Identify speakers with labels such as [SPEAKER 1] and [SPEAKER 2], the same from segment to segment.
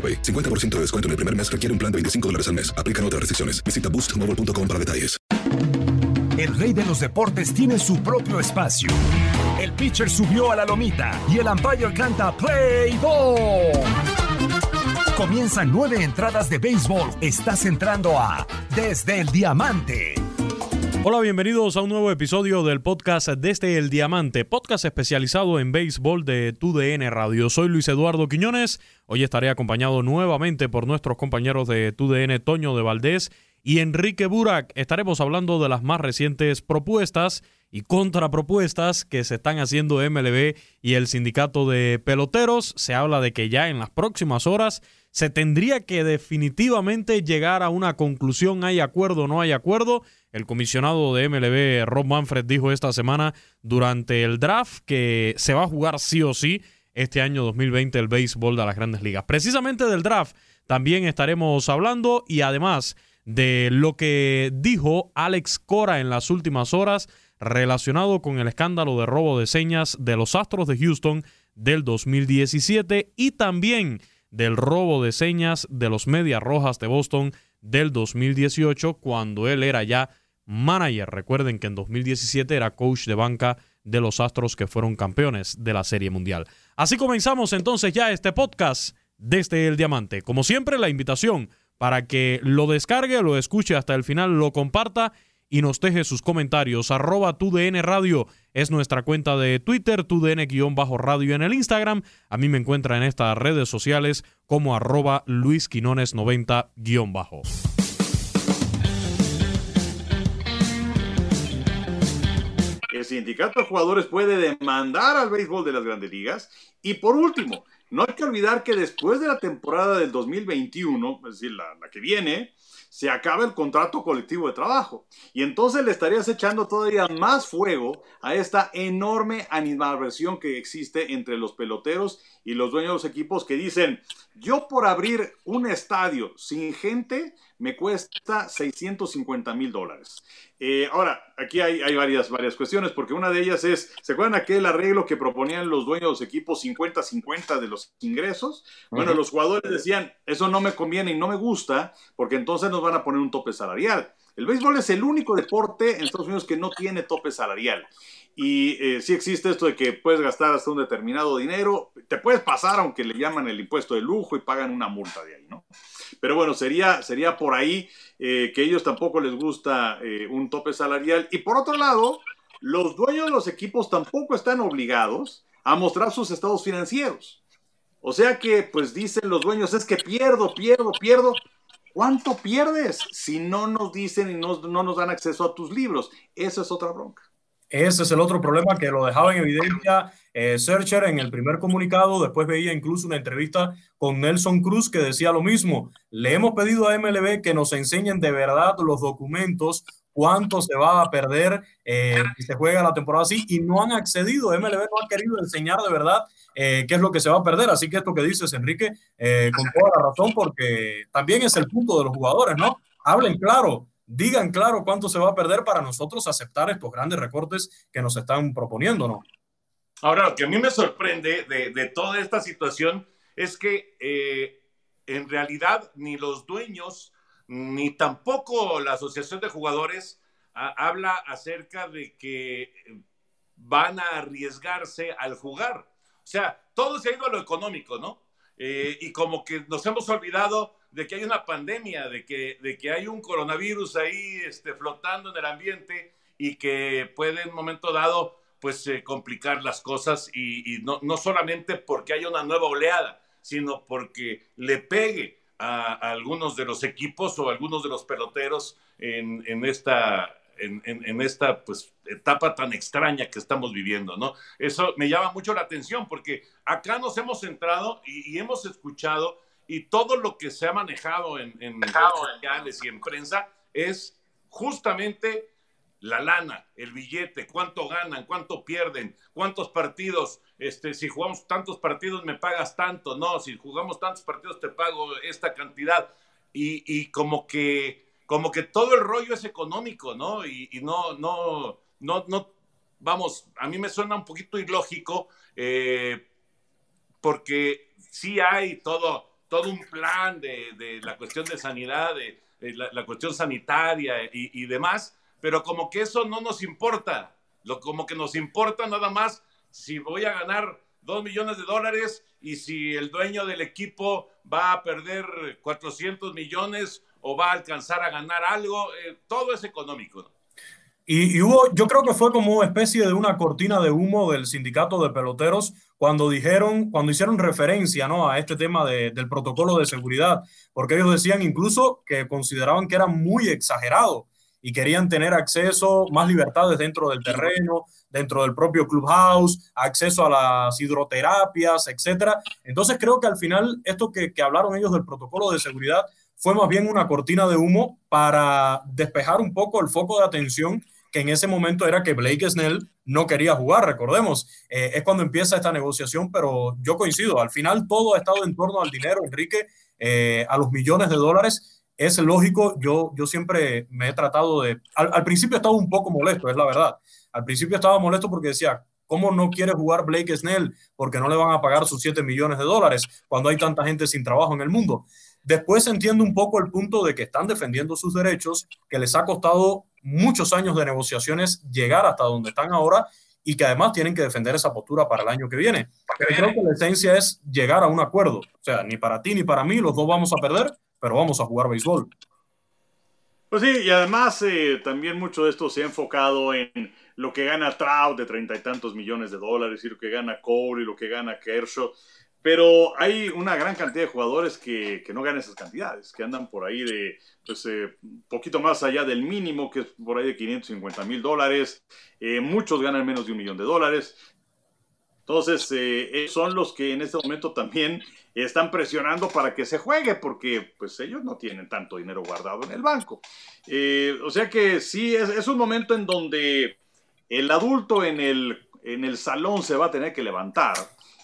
[SPEAKER 1] AroPay. 50% de descuento en el primer mes requiere un plan de 25 dólares al mes. Aplican otras restricciones. Visita boostmobile.com para detalles.
[SPEAKER 2] El rey de los deportes tiene su propio espacio. El pitcher subió a la lomita y el umpire canta Play Ball. Comienzan nueve entradas de béisbol. Estás entrando a Desde el Diamante.
[SPEAKER 3] Hola, bienvenidos a un nuevo episodio del podcast Desde el Diamante, podcast especializado en béisbol de TUDN Radio. Soy Luis Eduardo Quiñones. Hoy estaré acompañado nuevamente por nuestros compañeros de TUDN, Toño de Valdés y Enrique Burak. Estaremos hablando de las más recientes propuestas y contrapropuestas que se están haciendo MLB y el sindicato de peloteros. Se habla de que ya en las próximas horas se tendría que definitivamente llegar a una conclusión, hay acuerdo o no hay acuerdo. El comisionado de MLB, Rob Manfred, dijo esta semana durante el draft que se va a jugar sí o sí este año 2020 el béisbol de las grandes ligas. Precisamente del draft también estaremos hablando y además de lo que dijo Alex Cora en las últimas horas relacionado con el escándalo de robo de señas de los Astros de Houston del 2017 y también del robo de señas de los Medias Rojas de Boston del 2018 cuando él era ya manager. Recuerden que en 2017 era coach de banca de los Astros que fueron campeones de la Serie Mundial. Así comenzamos entonces ya este podcast desde el Diamante. Como siempre, la invitación para que lo descargue, lo escuche hasta el final, lo comparta y nos deje sus comentarios. Arroba TUDN Radio es nuestra cuenta de Twitter, TUDN-radio en el Instagram. A mí me encuentra en estas redes sociales como arroba luisquinones90-bajo.
[SPEAKER 4] El sindicato de jugadores puede demandar al béisbol de las grandes ligas. Y por último, no hay que olvidar que después de la temporada del 2021, es decir, la, la que viene, se acaba el contrato colectivo de trabajo. Y entonces le estarías echando todavía más fuego a esta enorme animadversión que existe entre los peloteros y los dueños de los equipos que dicen, yo por abrir un estadio sin gente me cuesta 650 mil dólares. Eh, ahora, aquí hay, hay, varias, varias cuestiones, porque una de ellas es, ¿se acuerdan aquel arreglo que proponían los dueños de los equipos 50-50 de los ingresos? Bueno, uh -huh. los jugadores decían, eso no me conviene y no me gusta, porque entonces nos van a poner un tope salarial. El béisbol es el único deporte en Estados Unidos que no tiene tope salarial. Y eh, sí existe esto de que puedes gastar hasta un determinado dinero, te puedes pasar aunque le llaman el impuesto de lujo y pagan una multa de ahí, ¿no? Pero bueno, sería, sería por ahí eh, que ellos tampoco les gusta eh, un tope salarial. Y por otro lado, los dueños de los equipos tampoco están obligados a mostrar sus estados financieros. O sea que, pues dicen los dueños, es que pierdo, pierdo, pierdo. ¿Cuánto pierdes si no nos dicen y no, no nos dan acceso a tus libros? Esa es otra bronca.
[SPEAKER 3] Ese es el otro problema que lo dejaba en evidencia eh, Searcher en el primer comunicado. Después veía incluso una entrevista con Nelson Cruz que decía lo mismo. Le hemos pedido a MLB que nos enseñen de verdad los documentos, cuánto se va a perder eh, si se juega la temporada así y no han accedido. MLB no ha querido enseñar de verdad eh, qué es lo que se va a perder. Así que esto que dices, Enrique, con toda la razón, porque también es el punto de los jugadores, ¿no? Hablen claro, digan claro cuánto se va a perder para nosotros aceptar estos grandes recortes que nos están proponiendo, ¿no?
[SPEAKER 5] Ahora, lo que a mí me sorprende de, de toda esta situación es que eh, en realidad ni los dueños ni tampoco la Asociación de Jugadores a, habla acerca de que van a arriesgarse al jugar. O sea, todo se ha ido a lo económico, ¿no? Eh, y como que nos hemos olvidado de que hay una pandemia, de que, de que hay un coronavirus ahí este, flotando en el ambiente y que puede en un momento dado pues eh, complicar las cosas y, no, no, solamente porque haya una nueva oleada, sino porque le pegue a, algunos de los equipos o a algunos de los peloteros en, en esta en, esta pues, etapa tan extraña que estamos viviendo, ¿no? Eso me llama mucho la atención porque acá nos hemos centrado y hemos escuchado y todo lo que se ha manejado en, en redes sociales y en prensa es justamente la lana, el billete, cuánto ganan, cuánto pierden, cuántos partidos, este, si jugamos tantos partidos me pagas tanto, no, si jugamos tantos partidos te pago esta cantidad. Y, y como que, como que todo el rollo es económico, ¿no? Y, y, no, no, no, no, vamos, a mí me suena un poquito ilógico, eh, porque sí hay todo, todo un plan de, la cuestión de sanidad, de, la, cuestión sanitaria y, y demás, pero como que eso no nos importa, lo, como que nos importa nada más si voy a ganar dos millones de dólares y si el dueño del equipo va a perder 400 millones o va a alcanzar a ganar algo, eh, todo es económico.
[SPEAKER 3] Y, y, hubo, yo creo que fue como una especie de una cortina de humo del sindicato de peloteros cuando dijeron, cuando hicieron referencia ¿no? a este tema de, del protocolo de seguridad, porque ellos decían incluso que consideraban que era muy exagerado y querían tener acceso, más libertades dentro del terreno, dentro del propio clubhouse, acceso a las hidroterapias, etcétera. Entonces creo que al final esto que, que hablaron ellos del protocolo de seguridad fue más bien una cortina de humo para despejar un poco el foco de atención que en ese momento era que Blake Snell no quería jugar, recordemos, eh, es cuando empieza esta negociación, pero yo coincido, al final todo ha estado en torno al dinero, Enrique, eh, a los millones de dólares, es lógico, yo, yo siempre me he tratado de, al, al principio estaba un poco molesto, es la verdad, al principio estaba molesto porque decía, ¿Cómo no quiere jugar Blake Snell? Porque no le van a pagar sus 7 millones de dólares cuando hay tanta gente sin trabajo en el mundo. Después entiendo un poco el punto de que están defendiendo sus derechos, que les ha costado muchos años de negociaciones llegar hasta donde están ahora y que además tienen que defender esa postura para el año que viene. Pero creo que la esencia es llegar a un acuerdo. O sea, ni para ti ni para mí, los dos vamos a perder, pero vamos a jugar béisbol.
[SPEAKER 4] Pues sí, y además eh, también mucho de esto se ha enfocado en lo que gana Trout de treinta y tantos millones de dólares y lo que gana Cole y lo que gana Kershaw. Pero hay una gran cantidad de jugadores que, que no ganan esas cantidades, que andan por ahí de, pues, eh, poquito más allá del mínimo, que es por ahí de 550 mil dólares. Eh, muchos ganan menos de un millón de dólares. Entonces, eh, son los que en este momento también están presionando para que se juegue, porque pues ellos no tienen tanto dinero guardado en el banco. Eh, o sea que sí, es, es, un momento en donde el adulto en el, en el salón se va a tener que levantar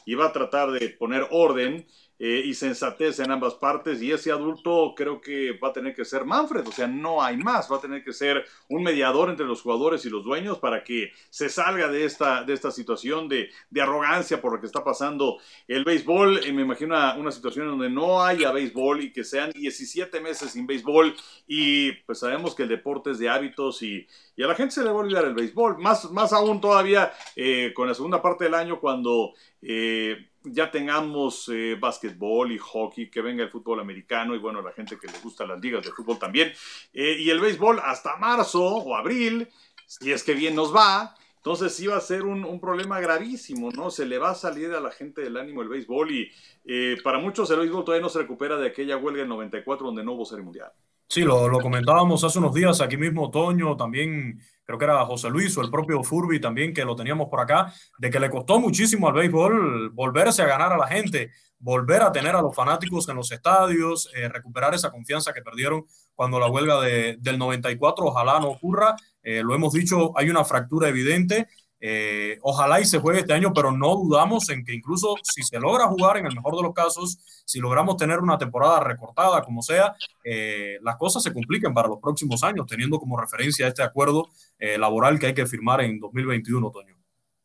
[SPEAKER 4] y va a tratar de poner orden eh, y sensatez en ambas partes y ese adulto creo que va a tener que ser Manfred, o sea, no hay más, va a tener que ser un mediador entre los jugadores y los dueños para que se salga de esta, de esta situación de, de arrogancia por lo que está pasando el béisbol, eh, me imagino una, una, situación donde no haya béisbol y que sean 17 meses sin béisbol y pues sabemos que el deporte es de hábitos y, y a la gente se le va a olvidar el béisbol, más, más aún todavía eh, con la segunda parte del año cuando... Eh, ya tengamos eh, básquetbol y hockey, que venga el fútbol americano y bueno, la gente que le gusta las ligas de fútbol también. Eh, y el béisbol hasta marzo o abril, si es que bien nos va. Entonces sí va a ser un, problema gravísimo, ¿no? Se le va a salir a la gente del ánimo el béisbol y eh, para muchos el béisbol todavía no se recupera de aquella huelga en 94 donde no hubo serie mundial.
[SPEAKER 3] Sí, lo, lo comentábamos hace unos días aquí mismo, Toño, también creo que era José Luis o el propio Furby también, que lo teníamos por acá, de que le costó muchísimo al béisbol volverse a ganar a la gente, volver a tener a los fanáticos en los estadios, eh, recuperar esa confianza que perdieron cuando la huelga de, del 94, ojalá no ocurra. Eh, lo hemos dicho, hay una fractura evidente eh, ojalá y se juegue este año, pero no dudamos en que incluso si se logra jugar, en el mejor de los casos, si logramos tener una temporada recortada, como sea, eh, las cosas se compliquen para los próximos años, teniendo como referencia este acuerdo eh, laboral que hay que firmar en 2021, Toño.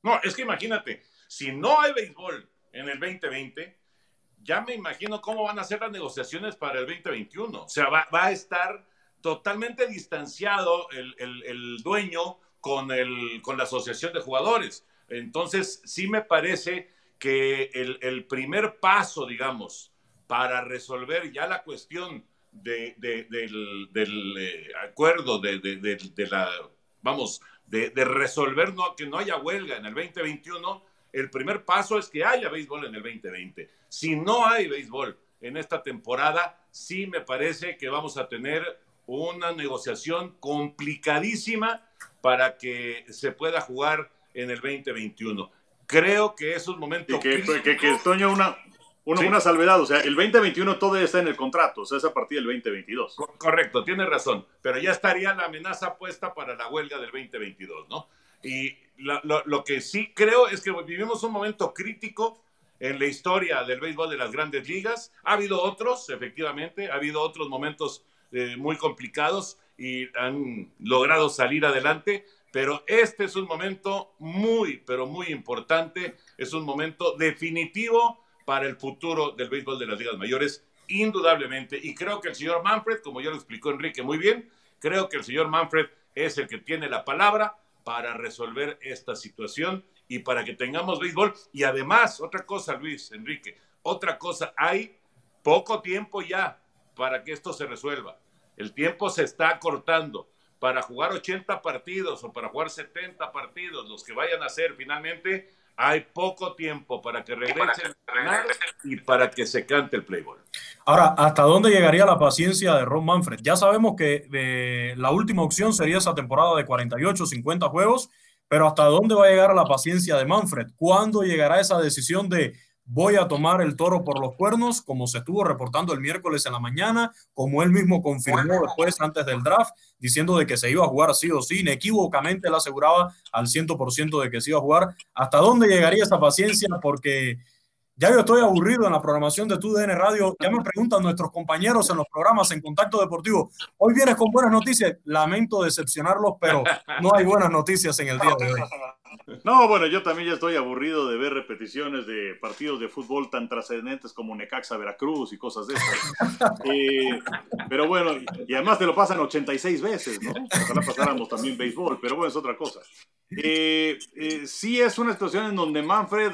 [SPEAKER 5] No, es que imagínate, si no hay béisbol en el 2020, ya me imagino cómo van a ser las negociaciones para el 2021. O sea, va, a estar totalmente distanciado el, el, el dueño con, el, con la asociación de jugadores. Entonces, sí me parece que el, primer paso, digamos, para resolver ya la cuestión de, del, eh, acuerdo, de, la, vamos, de, resolver no, que no haya huelga en el 2021, el primer paso es que haya béisbol en el 2020. Si no hay béisbol en esta temporada, sí me parece que vamos a tener una negociación complicadísima para que se pueda jugar en el 2021. Creo que es un momento.
[SPEAKER 4] que, que, que, Toño, una, una, salvedad, o sea, el 2021 todavía está en el contrato, o sea, es a partir del 2022.
[SPEAKER 5] correcto, tiene razón, pero ya estaría la amenaza puesta para la huelga del 2022, ¿no? Y lo, lo que sí creo es que vivimos un momento crítico en la historia del béisbol de las grandes ligas. Ha habido otros, efectivamente, ha habido otros momentos eh, muy complicados y han logrado salir adelante, pero este es un momento muy, pero muy importante, es un momento definitivo para el futuro del béisbol de las ligas mayores, indudablemente, y creo que el señor Manfred, como ya lo explicó Enrique muy bien, creo que el señor Manfred es el que tiene la palabra para resolver esta situación y para que tengamos béisbol. Y además, otra cosa, Luis, Enrique, otra cosa, hay poco tiempo ya para que esto se resuelva. El tiempo se está cortando. Para jugar 80 partidos o para jugar 70 partidos, los que vayan a hacer finalmente, hay poco tiempo para que regresen a y para que se cante el playboy.
[SPEAKER 3] Ahora, ¿hasta dónde llegaría la paciencia de Ron Manfred? Ya sabemos que eh, la última opción sería esa temporada de 48, 50 juegos, pero ¿hasta dónde va a llegar la paciencia de Manfred? ¿Cuándo llegará esa decisión de voy a tomar el toro por los cuernos, como se estuvo reportando el miércoles en la mañana, como él mismo confirmó después antes del draft, diciendo de que se iba a jugar sí o sí, inequívocamente él aseguraba al 100% de que se iba a jugar. ¿Hasta dónde llegaría esa paciencia? Porque ya yo estoy aburrido en la programación de TUDN Radio. Ya me preguntan nuestros compañeros en los programas en Contacto Deportivo. Hoy vienes con buenas noticias. Lamento decepcionarlos, pero no hay buenas noticias en el día de hoy.
[SPEAKER 4] No, bueno, yo también ya estoy aburrido de ver repeticiones de partidos de fútbol tan trascendentes como Necaxa Veracruz y cosas de esas. Eh, pero bueno, y además te lo pasan 86 veces, ¿no? Ojalá pasáramos también béisbol, pero bueno, es otra cosa. Eh, eh, sí es una situación en donde Manfred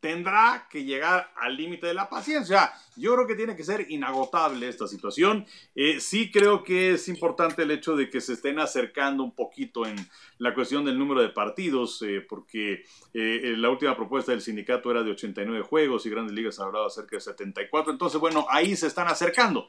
[SPEAKER 4] tendrá que llegar al límite de la paciencia. Yo creo que tiene que ser inagotable esta situación. Eh, sí creo que es importante el hecho de que se estén acercando un poquito en la cuestión del número de partidos, eh, porque eh, la última propuesta del sindicato era de 89 juegos y Grandes Ligas hablaba acerca de 74. Entonces, bueno, ahí se están acercando.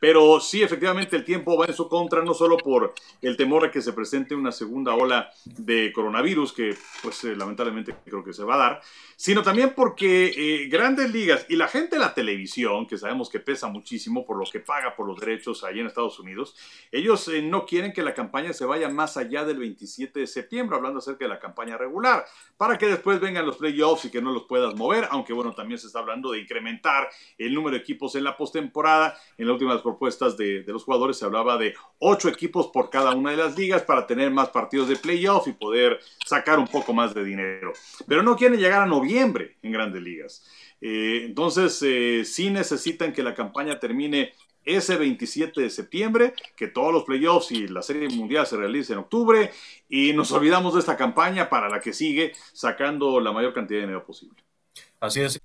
[SPEAKER 4] pero sí, efectivamente, el tiempo va en su contra, no solo por el temor de que se presente una segunda ola de coronavirus, que pues lamentablemente creo que se va a dar, sino también porque Grandes Ligas y la gente la televisión, que sabemos que pesa muchísimo por lo que paga por los derechos ahí en Estados Unidos, ellos eh, no quieren que la campaña se vaya más allá del 27 de septiembre, hablando acerca de la campaña regular, para que después vengan los playoffs y que no los puedas mover, aunque bueno, también se está hablando de incrementar el número de equipos en la postemporada. En las últimas propuestas de, de los jugadores se hablaba de ocho equipos por cada una de las ligas para tener más partidos de playoff y poder sacar un poco más de dinero. Pero no quieren llegar a noviembre en grandes ligas. Eh, entonces, eh, sí necesitan que la campaña termine ese 27 de septiembre, que todos los playoffs y la Serie Mundial se realicen en octubre y nos olvidamos de esta campaña para la que sigue sacando la mayor cantidad de dinero posible.
[SPEAKER 3] Así es.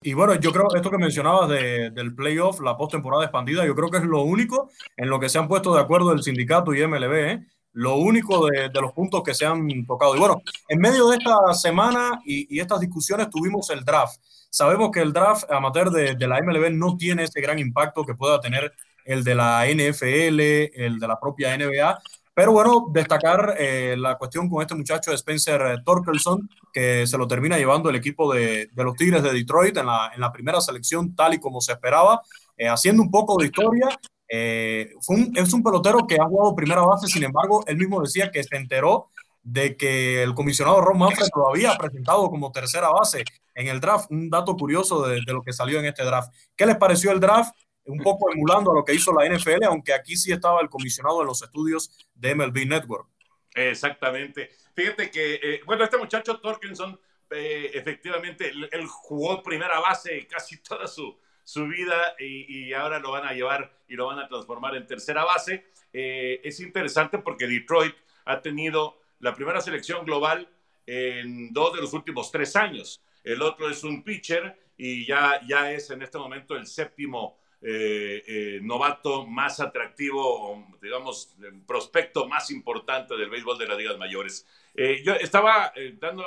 [SPEAKER 3] Y bueno, yo creo esto que mencionabas de, del playoff, la postemporada expandida, yo creo que es lo único en lo que se han puesto de acuerdo el sindicato y MLB, ¿eh? lo único de, los puntos que se han tocado. Y bueno, en medio de esta semana y, y estas discusiones tuvimos el draft. Sabemos que el draft amateur de, de, la MLB no tiene ese gran impacto que pueda tener el de la NFL, el de la propia NBA, pero bueno, destacar eh, la cuestión con este muchacho Spencer Torkelson, que se lo termina llevando el equipo de, los Tigres de Detroit en la, primera selección, tal y como se esperaba, eh, haciendo un poco de historia. Eh, es un pelotero que ha jugado primera base, sin embargo, él mismo decía que se enteró de que el comisionado Ron Manfred lo había presentado como tercera base en el draft. Un dato curioso de, de lo que salió en este draft. ¿Qué les pareció el draft? Un poco emulando a lo que hizo la NFL, aunque aquí sí estaba el comisionado en los estudios de MLB Network.
[SPEAKER 5] Exactamente. Fíjate que, eh, bueno, este muchacho Torkinson, eh, efectivamente, él, jugó primera base casi toda su, su vida y, y, ahora lo van a llevar y lo van a transformar en tercera base. Eh, es interesante porque Detroit ha tenido la primera selección global en dos de los últimos tres años. El otro es un pitcher y ya, ya es en este momento el séptimo eh, eh, novato más atractivo, digamos, prospecto más importante del béisbol de las ligas mayores. Eh, yo estaba dando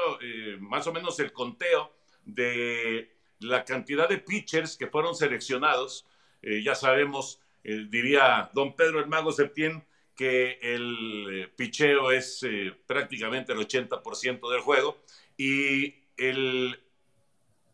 [SPEAKER 5] más o menos el conteo de la cantidad de pitchers que fueron seleccionados. ya sabemos, diría don Pedro el Mago Septién, que el picheo es prácticamente el 80% del juego y el,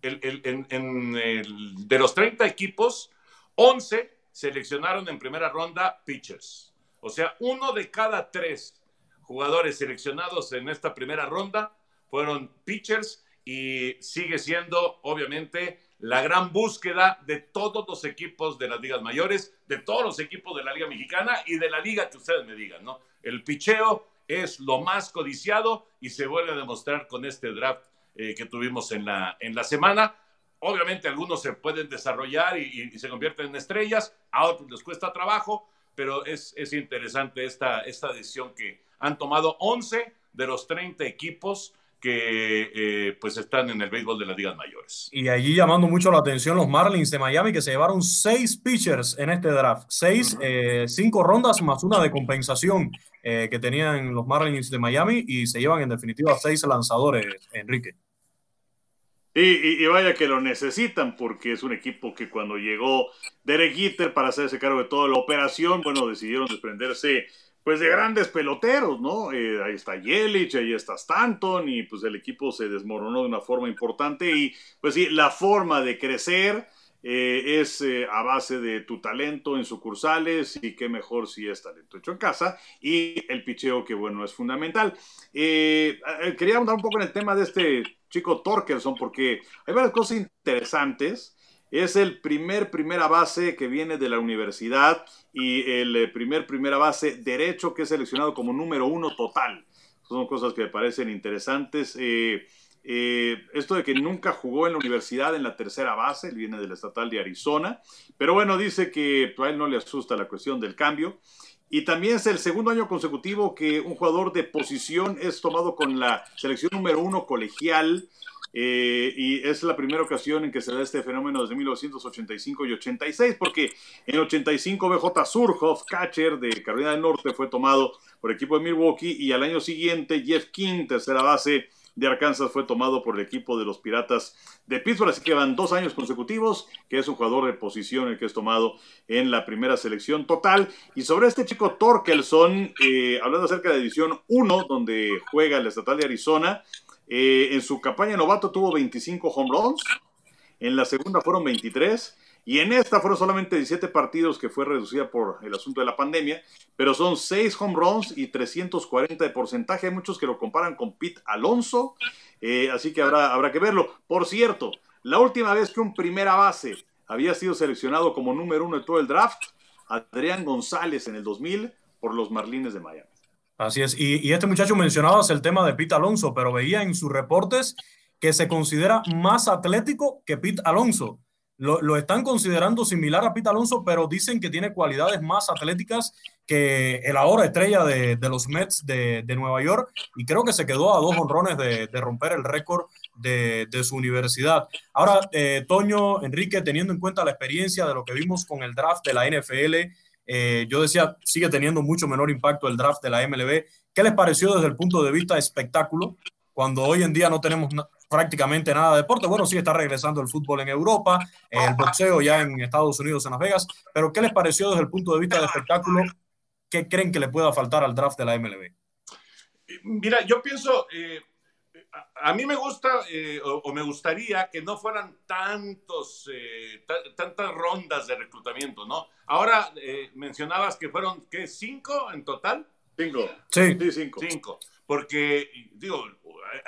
[SPEAKER 5] de los 30 equipos, 11 seleccionaron en primera ronda pitchers. O sea, uno de cada tres jugadores seleccionados en esta primera ronda fueron pitchers y sigue siendo, obviamente, la gran búsqueda de todos los equipos de las ligas mayores, de todos los equipos de la Liga Mexicana y de la liga que ustedes me digan, ¿no? El picheo es lo más codiciado y se vuelve a demostrar con este draft eh, que tuvimos en la, en la semana. Obviamente algunos se pueden desarrollar y, y, se convierten en estrellas, a otros les cuesta trabajo, pero es, es interesante esta, esta decisión que han tomado 11 de los 30 equipos que eh, pues están en el béisbol de las ligas mayores.
[SPEAKER 3] Y allí llamando mucho la atención los Marlins de Miami que se llevaron seis pitchers en este draft, seis, uh -huh. eh, cinco rondas más una de compensación eh, que tenían los Marlins de Miami y se llevan en definitiva seis lanzadores, Enrique.
[SPEAKER 4] Y, y, y, vaya que lo necesitan porque es un equipo que cuando llegó Derek Jeter para hacerse cargo de toda la operación, bueno, decidieron desprenderse pues de grandes peloteros, ¿no? Eh, ahí está Yelich, ahí está Stanton y pues el equipo se desmoronó de una forma importante y pues sí, la forma de crecer eh, es eh, a base de tu talento en sucursales y qué mejor si es talento hecho en casa y el picheo que bueno es fundamental. Eh, quería andar un poco en el tema de este chico Torkelson porque hay varias cosas interesantes. Es el primer primera base que viene de la universidad y el primer primera base derecho que es seleccionado como número uno total. Son cosas que me parecen interesantes. Eh, esto de que nunca jugó en la universidad en la tercera base, él viene del estatal de Arizona, pero bueno, dice que a él no le asusta la cuestión del cambio. Y también es el segundo año consecutivo que un jugador de posición es tomado con la selección número uno colegial. Eh, y es la primera ocasión en que se da este fenómeno desde 1985 y 86, porque en 85 BJ Surhoff, catcher de Carolina del Norte, fue tomado por equipo de Milwaukee y al año siguiente Jeff King, tercera base de Arkansas, fue tomado por el equipo de los Piratas de Pittsburgh, así que van dos años consecutivos, que es un jugador de posición el que es tomado en la primera selección total. Y sobre este chico Torkelson, eh, hablando acerca de División 1, donde juega el estatal de Arizona, eh, en su campaña novato tuvo 25 home runs, en la segunda fueron 23, y en esta fueron solamente 17 partidos que fue reducida por el asunto de la pandemia, pero son 6 home runs y 340 de porcentaje. Hay muchos que lo comparan con Pete Alonso, eh, así que habrá, habrá que verlo. Por cierto, La última vez que un primera base había sido seleccionado como número uno de todo el draft, Adrián González en el 2000 por los Marlines de Miami.
[SPEAKER 6] Así es. Y, y este muchacho mencionaba el tema de Pete Alonso, pero veía en sus reportes que se considera más atlético que Pete Alonso. Lo, lo, están considerando similar a Pete Alonso, pero dicen que tiene cualidades más atléticas que el ahora estrella de, de los Mets de, de, Nueva York y creo que se quedó a dos honrones de, de romper el récord de, su universidad. Ahora, eh, Toño, Enrique, teniendo en cuenta la experiencia de lo que vimos con el draft de la NFL, eh, yo decía, sigue teniendo mucho menor impacto el draft de la MLB. ¿Qué les pareció desde el punto de vista espectáculo? Cuando hoy en día no tenemos prácticamente nada de deporte. Bueno, sí está regresando el fútbol en Europa, el boxeo ya en Estados Unidos, en Las Vegas, pero ¿qué les pareció desde el punto de vista de espectáculo? ¿Qué creen que le pueda faltar al draft de la MLB?
[SPEAKER 5] Mira, yo pienso, eh, a, mí me gusta eh, o, o, me gustaría que no fueran tantos, eh, tantas rondas de reclutamiento, ¿no? Ahora eh, mencionabas que fueron, ¿qué? ¿Cinco en total?
[SPEAKER 4] Cinco.
[SPEAKER 6] Sí.
[SPEAKER 4] sí, cinco.
[SPEAKER 5] Cinco. Porque, digo,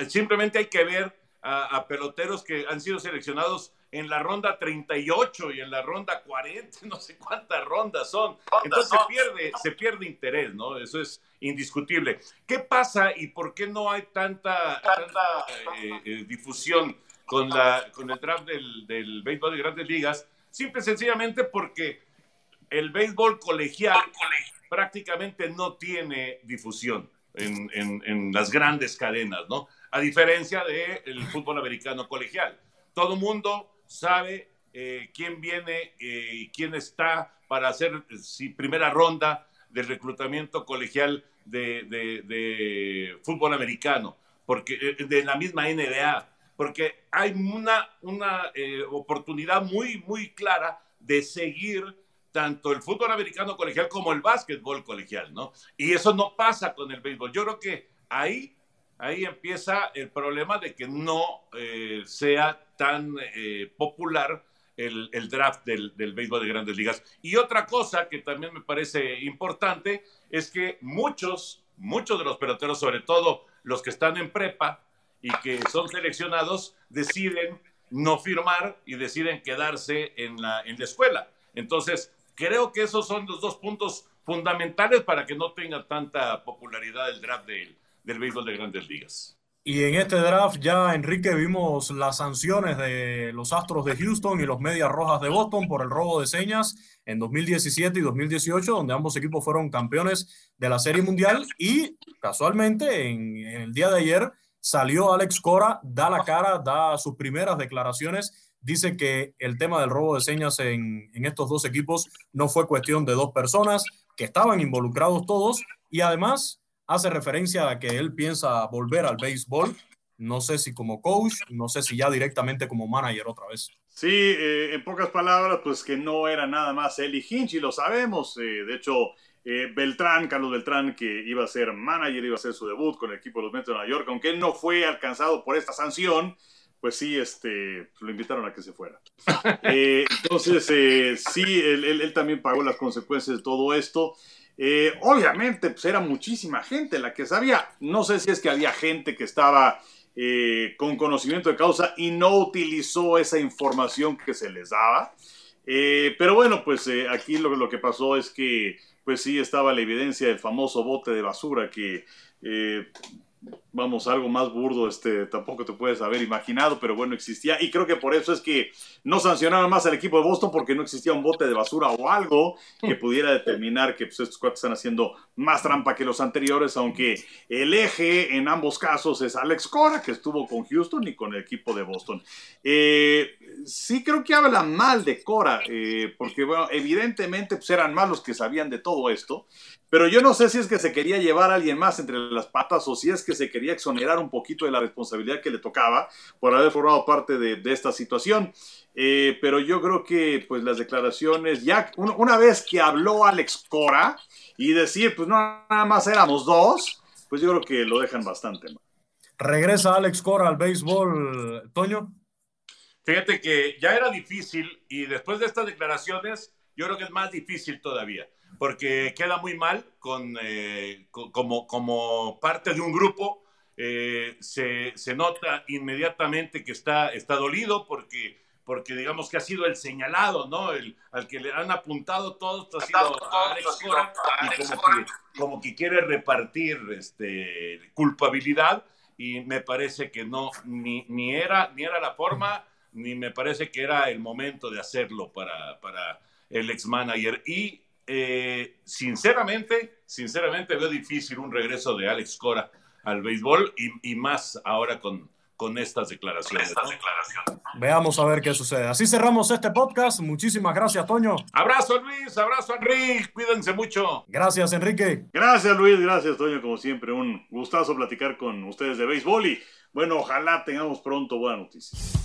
[SPEAKER 5] simplemente hay que ver a, a, peloteros que han sido seleccionados en la ronda 38 y en la ronda 40, no sé cuántas rondas son. Entonces se pierde, se pierde interés, ¿no? Eso es indiscutible. ¿Qué pasa y por qué no hay tanta, tanta eh, eh, difusión con, la, con el draft del, del béisbol de grandes ligas? Simple y sencillamente porque el béisbol colegial prácticamente no tiene difusión en, en, las grandes cadenas, ¿no? A diferencia del el fútbol americano colegial. Todo mundo sabe eh, quién viene y eh, quién está para hacer primera ronda del reclutamiento colegial de, de, de, fútbol americano, porque eh, de la misma NBA, porque hay una, una oportunidad muy, muy clara de seguir tanto el fútbol americano colegial como el básquetbol colegial, ¿no? Y eso no pasa con el béisbol. Yo creo que ahí ahí empieza el problema de que no eh, sea tan eh, popular el, el draft del, del, béisbol de grandes ligas. Y otra cosa que también me parece importante es que muchos, muchos de los peloteros, sobre todo los que están en prepa y que son seleccionados, deciden no firmar y deciden quedarse en la, en la escuela. Entonces, creo que esos son los dos puntos fundamentales para que no tenga tanta popularidad el draft de, del béisbol de grandes ligas.
[SPEAKER 6] Y en este draft ya, Enrique, vimos las sanciones de los Astros de Houston y los Medias Rojas de Boston por el robo de señas en 2017 y 2018, donde ambos equipos fueron campeones de la Serie Mundial. Y casualmente, en, en el día de ayer, salió Alex Cora, da la cara, da sus primeras declaraciones dice que el tema del robo de señas en, en, estos dos equipos no fue cuestión de dos personas, que estaban involucrados todos y además hace referencia a que él piensa volver al béisbol. No sé si como coach, no sé si ya directamente como manager otra vez.
[SPEAKER 4] Sí, eh, en pocas palabras, pues que no era nada más él y Hinch, y lo sabemos. Eh, de hecho, eh, Beltrán, Carlos Beltrán, que iba a ser manager, iba a hacer su debut con el equipo de los Mets de Nueva York, aunque él no fue alcanzado por esta sanción, pues sí, este, lo invitaron a que se fuera. Eh, entonces, eh, sí, él, también pagó las consecuencias de todo esto. Eh, obviamente, pues era muchísima gente la que sabía. No sé si es que había gente que estaba con conocimiento de causa y no utilizó esa información que se les daba. Pero bueno, pues aquí lo, que pasó es que, pues sí, estaba la evidencia del famoso bote de basura que vamos, algo más burdo, este, tampoco te puedes haber imaginado, pero bueno, existía. Y creo que por eso es que no sancionaron más al equipo de Boston, porque no existía un bote de basura o algo que pudiera determinar que pues, estos cuatro están haciendo más trampa que los anteriores, aunque el eje en ambos casos es Alex Cora, que estuvo con Houston y con el equipo de Boston. Eh, sí creo que habla mal de Cora, eh, porque bueno, evidentemente pues, eran más los que sabían de todo esto, pero yo no sé si es que se quería llevar a alguien más entre las patas o si es que se quería exonerar un poquito de la responsabilidad que le tocaba por haber formado parte de, esta situación. Eh, pero yo creo que pues las declaraciones, ya un, una vez que habló Alex Cora y decir, pues no, nada más éramos dos, pues yo creo que lo dejan bastante mal.
[SPEAKER 6] ¿Regresa Alex Cora al béisbol, Toño?
[SPEAKER 5] Fíjate que ya era difícil y después de estas declaraciones, yo creo que es más difícil todavía, porque queda muy mal con, eh, como, como parte de un grupo eh, se, se, nota inmediatamente que está, está dolido porque, porque digamos que ha sido el señalado, ¿no? El, al que le han apuntado todos ha sido Alex Cora y como que, como que quiere repartir este, culpabilidad y me parece que no, ni, ni, era, ni era la forma, ni me parece que era el momento de hacerlo para, para el ex manager. Y eh, sinceramente, sinceramente veo difícil un regreso de Alex Cora al béisbol y, más ahora con, con estas declaraciones.
[SPEAKER 6] Veamos a ver qué sucede. Así cerramos este podcast. Muchísimas gracias, Toño.
[SPEAKER 5] Abrazo, Luis. Abrazo, Enrique. Cuídense mucho.
[SPEAKER 6] Gracias, Enrique.
[SPEAKER 4] Gracias, Luis. Gracias, Toño. Como siempre, un gustazo platicar con ustedes de béisbol y bueno, ojalá tengamos pronto buenas noticias.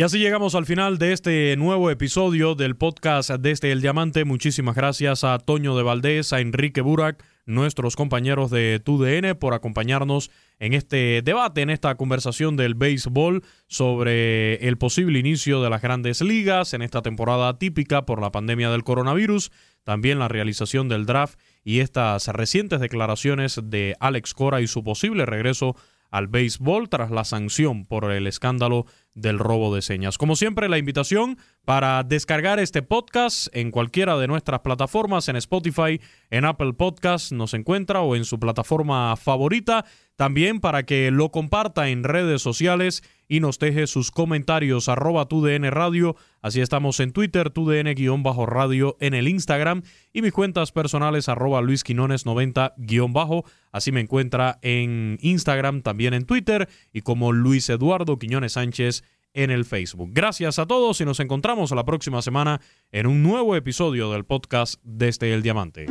[SPEAKER 3] Y así llegamos al final de este nuevo episodio del podcast Desde el Diamante. Muchísimas gracias a Toño de Valdés, a Enrique Burak, nuestros compañeros de TUDN, por acompañarnos en este debate, en esta conversación del béisbol sobre el posible inicio de las grandes ligas en esta temporada típica por la pandemia del coronavirus, también la realización del draft y estas recientes declaraciones de Alex Cora y su posible regreso al béisbol tras la sanción por el escándalo del robo de señas. Como siempre, la invitación para descargar este podcast en cualquiera de nuestras plataformas, en Spotify, en Apple Podcast, nos encuentra o en su plataforma favorita. También para que lo comparta en redes sociales y nos deje sus comentarios arroba TUDN Radio. Así estamos en Twitter, TUDN-radio en el Instagram y mis cuentas personales arroba luisquinones90- Así me encuentra en Instagram, también en Twitter y como Luis Eduardo Quiñones Sánchez en el Facebook. Gracias a todos y nos encontramos la próxima semana en un nuevo episodio del podcast Desde el Diamante.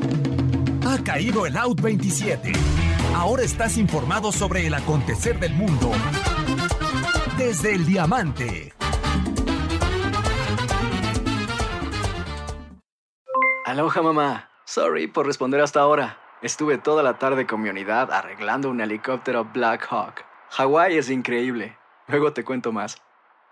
[SPEAKER 2] Ha caído el Out 27. Ahora estás informado sobre el acontecer del mundo desde el Diamante.
[SPEAKER 7] Aloha mamá. Sorry por responder hasta ahora. Estuve toda la tarde con mi unidad arreglando un helicóptero Black Hawk. Hawái es increíble. Luego te cuento más.